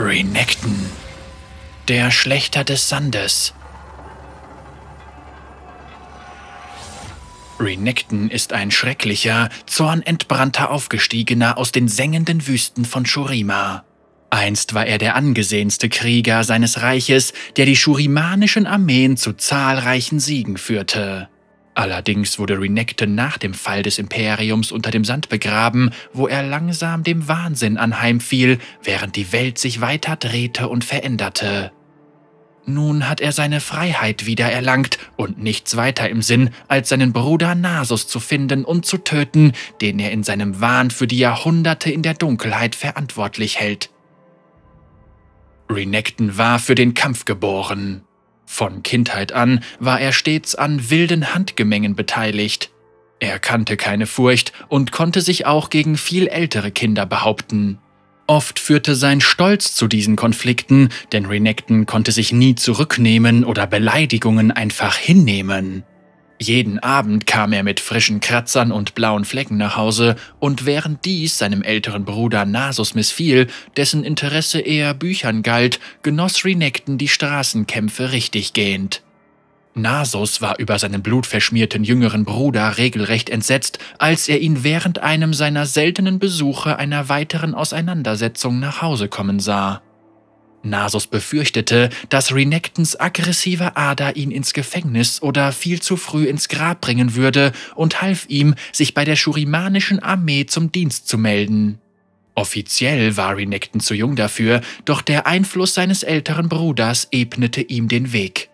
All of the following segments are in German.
Renekton, der Schlechter des Sandes. Renekton ist ein schrecklicher, zornentbrannter Aufgestiegener aus den sengenden Wüsten von Shurima. Einst war er der angesehenste Krieger seines Reiches, der die shurimanischen Armeen zu zahlreichen Siegen führte. Allerdings wurde Renekton nach dem Fall des Imperiums unter dem Sand begraben, wo er langsam dem Wahnsinn anheimfiel, während die Welt sich weiter drehte und veränderte. Nun hat er seine Freiheit wiedererlangt und nichts weiter im Sinn, als seinen Bruder Nasus zu finden und zu töten, den er in seinem Wahn für die Jahrhunderte in der Dunkelheit verantwortlich hält. Renekton war für den Kampf geboren. Von Kindheit an war er stets an wilden Handgemengen beteiligt. Er kannte keine Furcht und konnte sich auch gegen viel ältere Kinder behaupten. Oft führte sein Stolz zu diesen Konflikten, denn Renekton konnte sich nie zurücknehmen oder Beleidigungen einfach hinnehmen. Jeden Abend kam er mit frischen Kratzern und blauen Flecken nach Hause, und während dies seinem älteren Bruder Nasus missfiel, dessen Interesse eher Büchern galt, genoss Renekton die Straßenkämpfe richtiggehend. Nasus war über seinen blutverschmierten jüngeren Bruder regelrecht entsetzt, als er ihn während einem seiner seltenen Besuche einer weiteren Auseinandersetzung nach Hause kommen sah. Nasus befürchtete, dass Renektons aggressive Ader ihn ins Gefängnis oder viel zu früh ins Grab bringen würde und half ihm, sich bei der schurimanischen Armee zum Dienst zu melden. Offiziell war Renekton zu jung dafür, doch der Einfluss seines älteren Bruders ebnete ihm den Weg.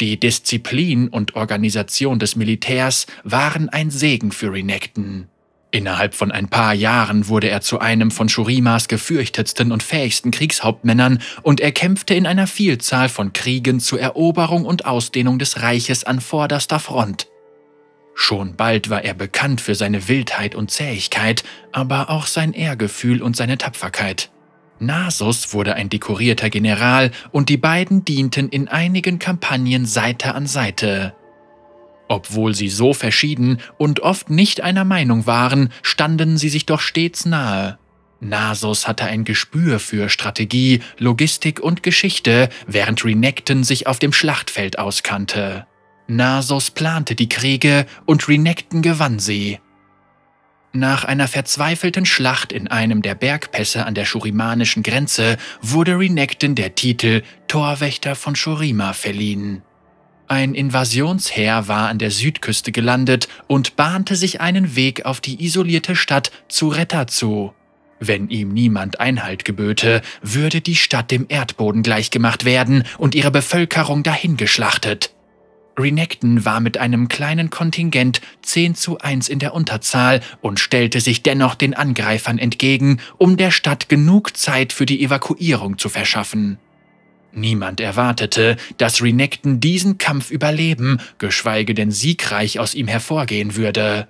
Die Disziplin und Organisation des Militärs waren ein Segen für Renekton. Innerhalb von ein paar Jahren wurde er zu einem von Shurimas gefürchtetsten und fähigsten Kriegshauptmännern und er kämpfte in einer Vielzahl von Kriegen zur Eroberung und Ausdehnung des Reiches an vorderster Front. Schon bald war er bekannt für seine Wildheit und Zähigkeit, aber auch sein Ehrgefühl und seine Tapferkeit. Nasus wurde ein dekorierter General und die beiden dienten in einigen Kampagnen Seite an Seite. Obwohl sie so verschieden und oft nicht einer Meinung waren, standen sie sich doch stets nahe. Nasus hatte ein Gespür für Strategie, Logistik und Geschichte, während Renekton sich auf dem Schlachtfeld auskannte. Nasus plante die Kriege und Renekton gewann sie. Nach einer verzweifelten Schlacht in einem der Bergpässe an der schurimanischen Grenze wurde Renekton der Titel Torwächter von Shurima verliehen. Ein Invasionsheer war an der Südküste gelandet und bahnte sich einen Weg auf die isolierte Stadt Zuretta zu. Wenn ihm niemand Einhalt geböte, würde die Stadt dem Erdboden gleichgemacht werden und ihre Bevölkerung dahingeschlachtet. Renekton war mit einem kleinen Kontingent 10 zu 1 in der Unterzahl und stellte sich dennoch den Angreifern entgegen, um der Stadt genug Zeit für die Evakuierung zu verschaffen. Niemand erwartete, dass Renekton diesen Kampf überleben, geschweige denn siegreich aus ihm hervorgehen würde.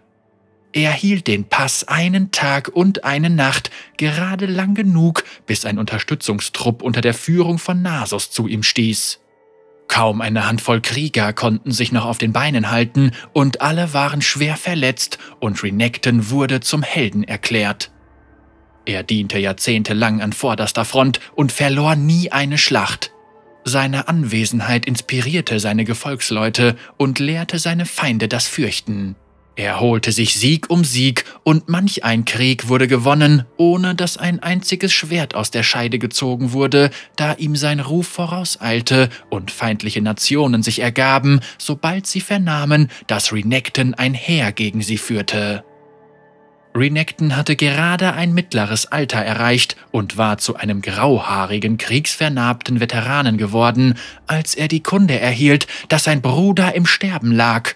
Er hielt den Pass einen Tag und eine Nacht, gerade lang genug, bis ein Unterstützungstrupp unter der Führung von Nasos zu ihm stieß. Kaum eine Handvoll Krieger konnten sich noch auf den Beinen halten und alle waren schwer verletzt und Renekton wurde zum Helden erklärt. Er diente jahrzehntelang an vorderster Front und verlor nie eine Schlacht. Seine Anwesenheit inspirierte seine Gefolgsleute und lehrte seine Feinde das Fürchten. Er holte sich Sieg um Sieg und manch ein Krieg wurde gewonnen, ohne dass ein einziges Schwert aus der Scheide gezogen wurde, da ihm sein Ruf vorauseilte und feindliche Nationen sich ergaben, sobald sie vernahmen, dass Renekton ein Heer gegen sie führte. Renekton hatte gerade ein mittleres Alter erreicht und war zu einem grauhaarigen, kriegsvernarbten Veteranen geworden, als er die Kunde erhielt, dass sein Bruder im Sterben lag.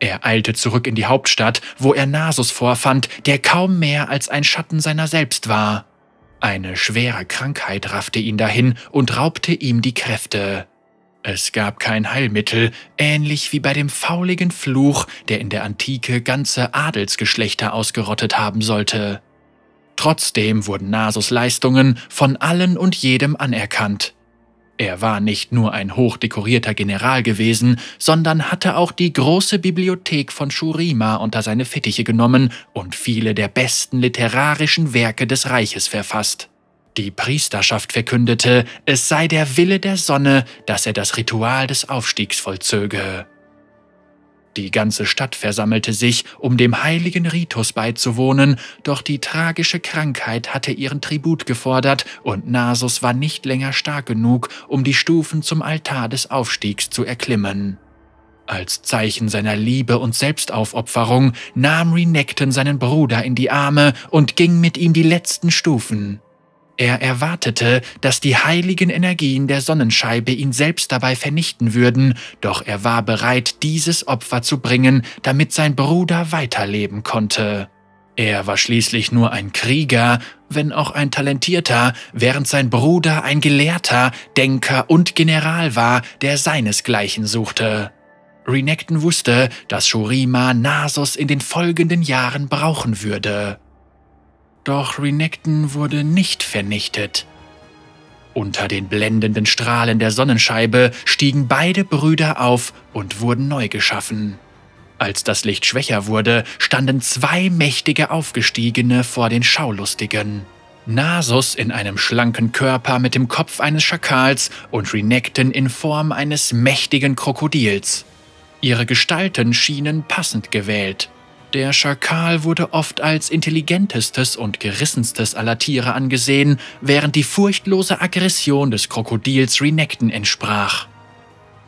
Er eilte zurück in die Hauptstadt, wo er Nasus vorfand, der kaum mehr als ein Schatten seiner selbst war. Eine schwere Krankheit raffte ihn dahin und raubte ihm die Kräfte. Es gab kein Heilmittel, ähnlich wie bei dem fauligen Fluch, der in der Antike ganze Adelsgeschlechter ausgerottet haben sollte. Trotzdem wurden Nasus Leistungen von allen und jedem anerkannt. Er war nicht nur ein hochdekorierter General gewesen, sondern hatte auch die große Bibliothek von Shurima unter seine Fittiche genommen und viele der besten literarischen Werke des Reiches verfasst. Die Priesterschaft verkündete, es sei der Wille der Sonne, dass er das Ritual des Aufstiegs vollzöge. Die ganze Stadt versammelte sich, um dem heiligen Ritus beizuwohnen, doch die tragische Krankheit hatte ihren Tribut gefordert und Nasus war nicht länger stark genug, um die Stufen zum Altar des Aufstiegs zu erklimmen. Als Zeichen seiner Liebe und Selbstaufopferung nahm Renekton seinen Bruder in die Arme und ging mit ihm die letzten Stufen. Er erwartete, dass die heiligen Energien der Sonnenscheibe ihn selbst dabei vernichten würden, doch er war bereit, dieses Opfer zu bringen, damit sein Bruder weiterleben konnte. Er war schließlich nur ein Krieger, wenn auch ein talentierter, während sein Bruder ein Gelehrter, Denker und General war, der seinesgleichen suchte. Renekton wusste, dass Shurima Nasus in den folgenden Jahren brauchen würde. Doch Renekton wurde nicht vernichtet. Unter den blendenden Strahlen der Sonnenscheibe stiegen beide Brüder auf und wurden neu geschaffen. Als das Licht schwächer wurde, standen zwei mächtige Aufgestiegene vor den Schaulustigen. Nasus in einem schlanken Körper mit dem Kopf eines Schakals und Renekton in Form eines mächtigen Krokodils. Ihre Gestalten schienen passend gewählt. Der Schakal wurde oft als intelligentestes und gerissenstes aller Tiere angesehen, während die furchtlose Aggression des Krokodils Renekton entsprach.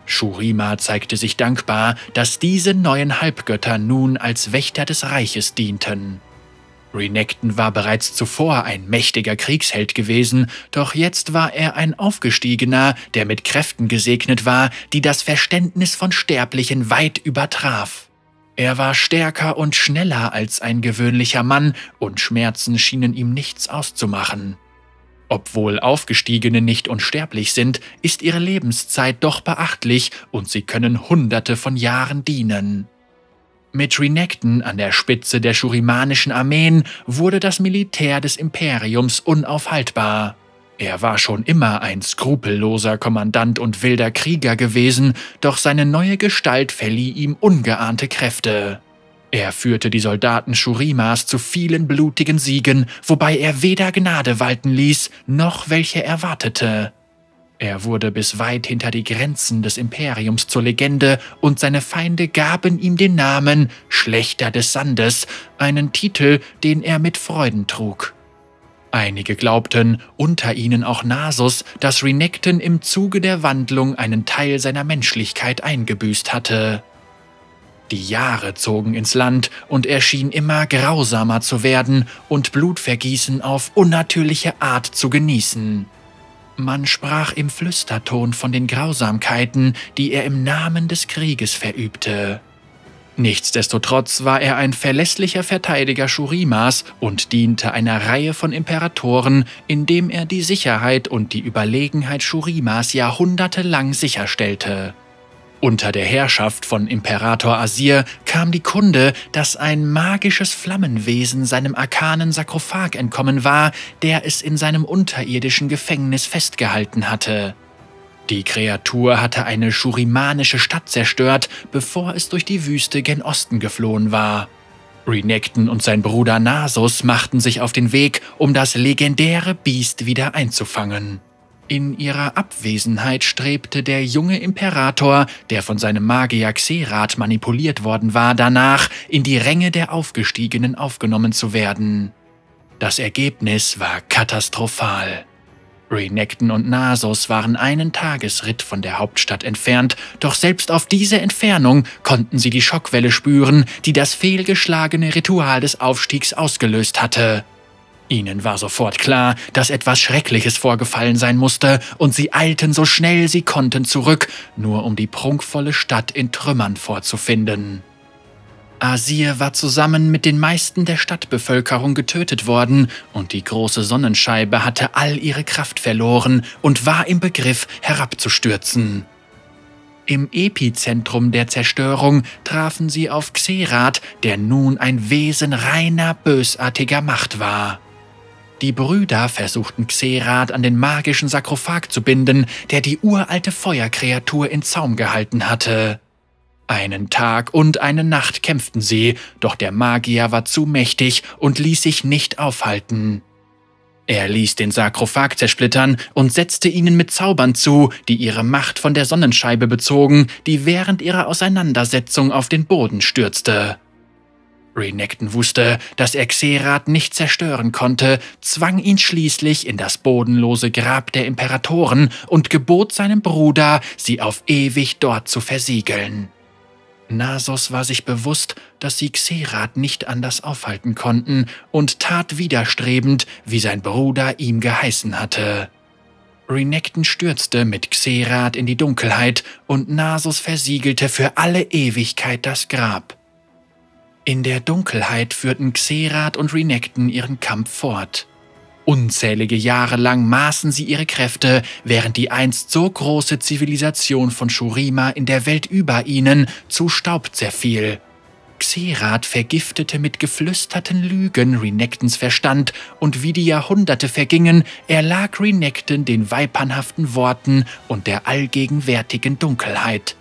Shurima zeigte sich dankbar, dass diese neuen Halbgötter nun als Wächter des Reiches dienten. Renekton war bereits zuvor ein mächtiger Kriegsheld gewesen, doch jetzt war er ein Aufgestiegener, der mit Kräften gesegnet war, die das Verständnis von Sterblichen weit übertraf. Er war stärker und schneller als ein gewöhnlicher Mann, und Schmerzen schienen ihm nichts auszumachen. Obwohl Aufgestiegene nicht unsterblich sind, ist ihre Lebenszeit doch beachtlich und sie können Hunderte von Jahren dienen. Mit Renekton an der Spitze der schurimanischen Armeen wurde das Militär des Imperiums unaufhaltbar. Er war schon immer ein skrupelloser Kommandant und wilder Krieger gewesen, doch seine neue Gestalt verlieh ihm ungeahnte Kräfte. Er führte die Soldaten Shurimas zu vielen blutigen Siegen, wobei er weder Gnade walten ließ, noch welche erwartete. Er wurde bis weit hinter die Grenzen des Imperiums zur Legende und seine Feinde gaben ihm den Namen Schlechter des Sandes, einen Titel, den er mit Freuden trug. Einige glaubten, unter ihnen auch Nasus, dass Renekton im Zuge der Wandlung einen Teil seiner Menschlichkeit eingebüßt hatte. Die Jahre zogen ins Land und er schien immer grausamer zu werden und Blutvergießen auf unnatürliche Art zu genießen. Man sprach im Flüsterton von den Grausamkeiten, die er im Namen des Krieges verübte. Nichtsdestotrotz war er ein verlässlicher Verteidiger Shurimas und diente einer Reihe von Imperatoren, indem er die Sicherheit und die Überlegenheit Shurimas jahrhundertelang sicherstellte. Unter der Herrschaft von Imperator Asir kam die Kunde, dass ein magisches Flammenwesen seinem arkanen Sarkophag entkommen war, der es in seinem unterirdischen Gefängnis festgehalten hatte. Die Kreatur hatte eine schurimanische Stadt zerstört, bevor es durch die Wüste gen Osten geflohen war. Renekton und sein Bruder Nasus machten sich auf den Weg, um das legendäre Biest wieder einzufangen. In ihrer Abwesenheit strebte der junge Imperator, der von seinem Magier Xerath manipuliert worden war, danach, in die Ränge der Aufgestiegenen aufgenommen zu werden. Das Ergebnis war katastrophal. Renekton und Nasos waren einen Tagesritt von der Hauptstadt entfernt, doch selbst auf diese Entfernung konnten sie die Schockwelle spüren, die das fehlgeschlagene Ritual des Aufstiegs ausgelöst hatte. Ihnen war sofort klar, dass etwas Schreckliches vorgefallen sein musste, und sie eilten so schnell sie konnten zurück, nur um die prunkvolle Stadt in Trümmern vorzufinden. Asir war zusammen mit den meisten der Stadtbevölkerung getötet worden und die große Sonnenscheibe hatte all ihre Kraft verloren und war im Begriff herabzustürzen. Im Epizentrum der Zerstörung trafen sie auf Xerath, der nun ein Wesen reiner bösartiger Macht war. Die Brüder versuchten Xerath an den magischen Sarkophag zu binden, der die uralte Feuerkreatur in Zaum gehalten hatte. Einen Tag und eine Nacht kämpften sie, doch der Magier war zu mächtig und ließ sich nicht aufhalten. Er ließ den Sarkophag zersplittern und setzte ihnen mit Zaubern zu, die ihre Macht von der Sonnenscheibe bezogen, die während ihrer Auseinandersetzung auf den Boden stürzte. Renekton wusste, dass er Xerath nicht zerstören konnte, zwang ihn schließlich in das bodenlose Grab der Imperatoren und gebot seinem Bruder, sie auf ewig dort zu versiegeln. Nasos war sich bewusst, dass sie Xerath nicht anders aufhalten konnten und tat widerstrebend, wie sein Bruder ihm geheißen hatte. Renekton stürzte mit Xerath in die Dunkelheit und Nasos versiegelte für alle Ewigkeit das Grab. In der Dunkelheit führten Xerath und Renekton ihren Kampf fort. Unzählige Jahre lang maßen sie ihre Kräfte, während die einst so große Zivilisation von Shurima in der Welt über ihnen zu Staub zerfiel. Xerath vergiftete mit geflüsterten Lügen Renektons Verstand, und wie die Jahrhunderte vergingen, erlag Renekton den weipernhaften Worten und der allgegenwärtigen Dunkelheit.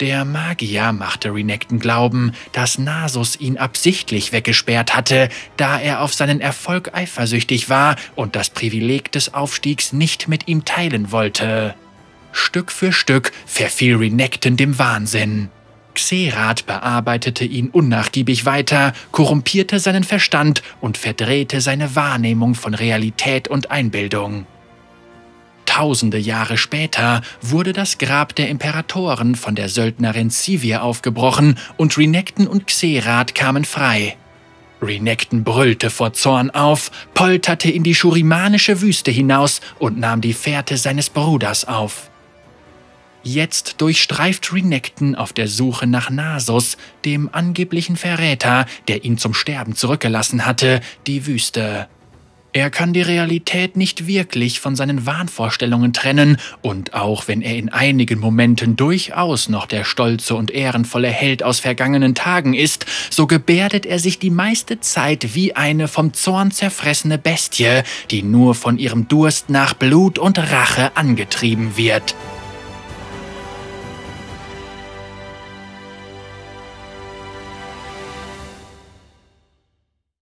Der Magier machte Renekton glauben, dass Nasus ihn absichtlich weggesperrt hatte, da er auf seinen Erfolg eifersüchtig war und das Privileg des Aufstiegs nicht mit ihm teilen wollte. Stück für Stück verfiel Renekton dem Wahnsinn. Xerath bearbeitete ihn unnachgiebig weiter, korrumpierte seinen Verstand und verdrehte seine Wahrnehmung von Realität und Einbildung. Tausende Jahre später wurde das Grab der Imperatoren von der Söldnerin Sivir aufgebrochen und Renekton und Xerath kamen frei. Renekton brüllte vor Zorn auf, polterte in die schurimanische Wüste hinaus und nahm die Fährte seines Bruders auf. Jetzt durchstreift Renekton auf der Suche nach Nasus, dem angeblichen Verräter, der ihn zum Sterben zurückgelassen hatte, die Wüste. Er kann die Realität nicht wirklich von seinen Wahnvorstellungen trennen, und auch wenn er in einigen Momenten durchaus noch der stolze und ehrenvolle Held aus vergangenen Tagen ist, so gebärdet er sich die meiste Zeit wie eine vom Zorn zerfressene Bestie, die nur von ihrem Durst nach Blut und Rache angetrieben wird.